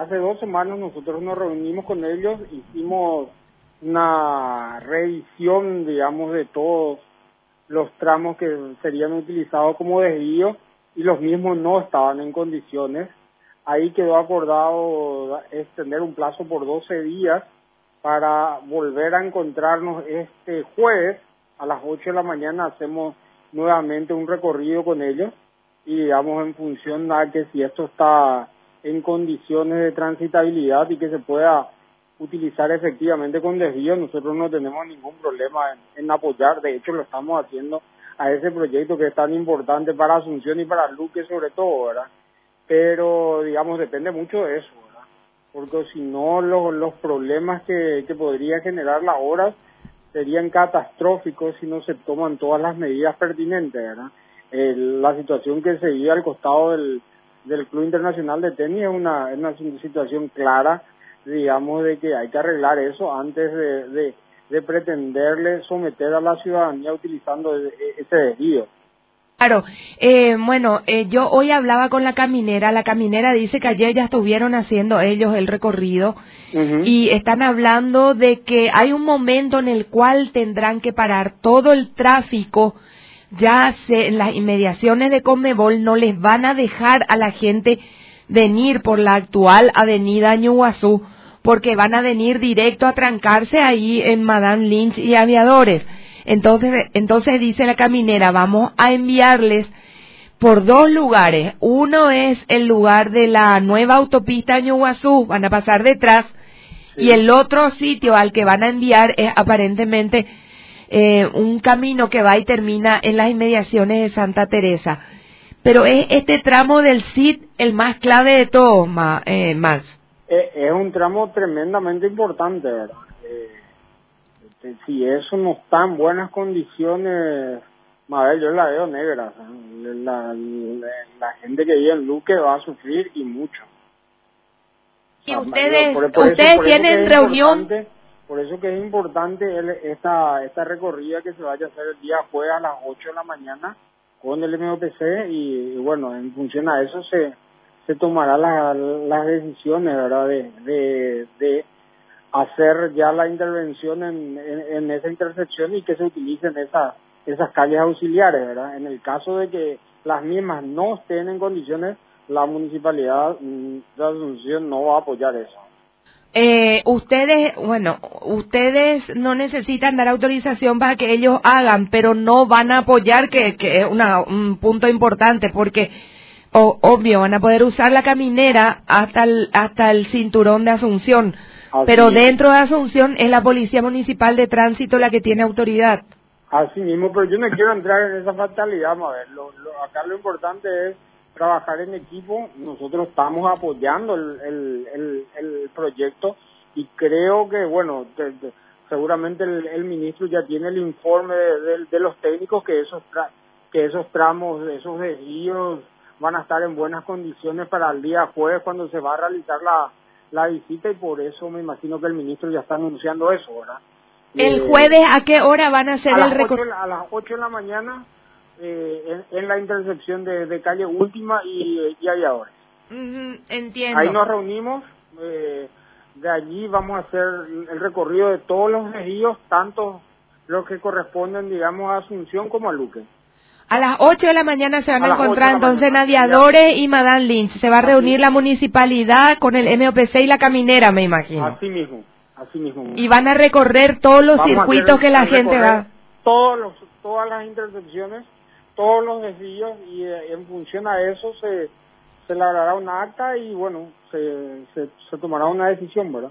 hace dos semanas nosotros nos reunimos con ellos, hicimos una revisión, digamos, de todos los tramos que serían utilizados como desvío y los mismos no estaban en condiciones. Ahí quedó acordado extender un plazo por 12 días para volver a encontrarnos este jueves a las 8 de la mañana hacemos nuevamente un recorrido con ellos y digamos en función de que si esto está en condiciones de transitabilidad y que se pueda utilizar efectivamente con desvío, nosotros no tenemos ningún problema en, apoyar, de hecho lo estamos haciendo a ese proyecto que es tan importante para Asunción y para Luque sobre todo, ¿verdad? Pero digamos depende mucho de eso, ¿verdad? Porque si no los, los problemas que, que podría generar la hora serían catastróficos si no se toman todas las medidas pertinentes, ¿verdad? la situación que se vive al costado del, del Club Internacional de Tenis es una, una situación clara, digamos, de que hay que arreglar eso antes de, de, pretenderle someter a la ciudadanía utilizando e, e, ese desvío. Claro, eh, bueno, eh, yo hoy hablaba con la caminera, la caminera dice que ayer ya estuvieron haciendo ellos el recorrido y están hablando de que hay un momento en el cual tendrán que parar todo el tráfico ya se, en las inmediaciones de Conmebol no les van a dejar a la gente venir por la actual avenida Ñuguazú porque van a venir directo a trancarse ahí en Madame Lynch y Aviadores. Entonces, entonces dice la caminera, vamos a enviarles por dos lugares. Uno es el lugar de la nueva autopista Ñuguazú, van a pasar detrás, y el otro sitio al que van a enviar es aparentemente eh, un camino que va y termina en las inmediaciones de Santa Teresa. Pero es este tramo del CID el más clave de todos, más. Eh, más. Es, un tramo tremendamente importante, ¿verdad? Eh, este, si eso no está en buenas condiciones, ver, yo la veo negra. La, la, gente que vive en Luque va a sufrir y mucho. Y ustedes, ustedes tienen reunión por eso que es importante esta, esta recorrida que se vaya a hacer el día jueves a las 8 de la mañana con el MOPC y, bueno, en función a eso se, se tomará las decisiones, ¿verdad? De, de, hacer ya la intervención en, en, esa intersección y que se utilicen esas, esas calles auxiliares, ¿verdad? En el caso de que las mismas no estén en condiciones, la municipalidad mm, de Asunción no va a apoyar eso. Eh, ustedes, bueno, ustedes no necesitan dar autorización para que ellos hagan, pero no van a apoyar, que, que es una, un punto importante, porque obvio, van a poder usar la caminera hasta el, hasta el cinturón de Asunción, pero dentro de Asunción es la Policía Municipal de Tránsito la que tiene autoridad. Así mismo, pero yo no quiero entrar en esa fatalidad, a ver, lo, acá lo importante es trabajar en equipo. Nosotros estamos apoyando el, el, el, proyecto y creo que, bueno, seguramente el, ministro ya tiene el informe de, los técnicos que esos, que esos tramos, esos desvíos van a estar en buenas condiciones para el día jueves cuando se va a realizar la, la visita y por eso me imagino que el ministro ya está anunciando eso, ¿verdad? ¿El eh, jueves a qué hora van a hacer el recorrido? A las 8 de la mañana eh, en, la intersección de, calle Última y, y Aviadores. entiendo. Ahí nos reunimos, eh, de allí vamos a hacer el recorrido de todos los desvíos, tanto los que corresponden, digamos, a Asunción como a Luque. A las 8 de la mañana se van a, encontrar entonces en Aviadores y Madame Lynch. Se va a reunir la municipalidad con el MOPC y la caminera, me imagino. Así mismo, así mismo. Y van a recorrer todos los circuitos que la gente va. Todos los, todas las intersecciones todos los desvíos y eh, en función a eso se, se elaborará una acta y bueno, se, se, se tomará una decisión, ¿verdad?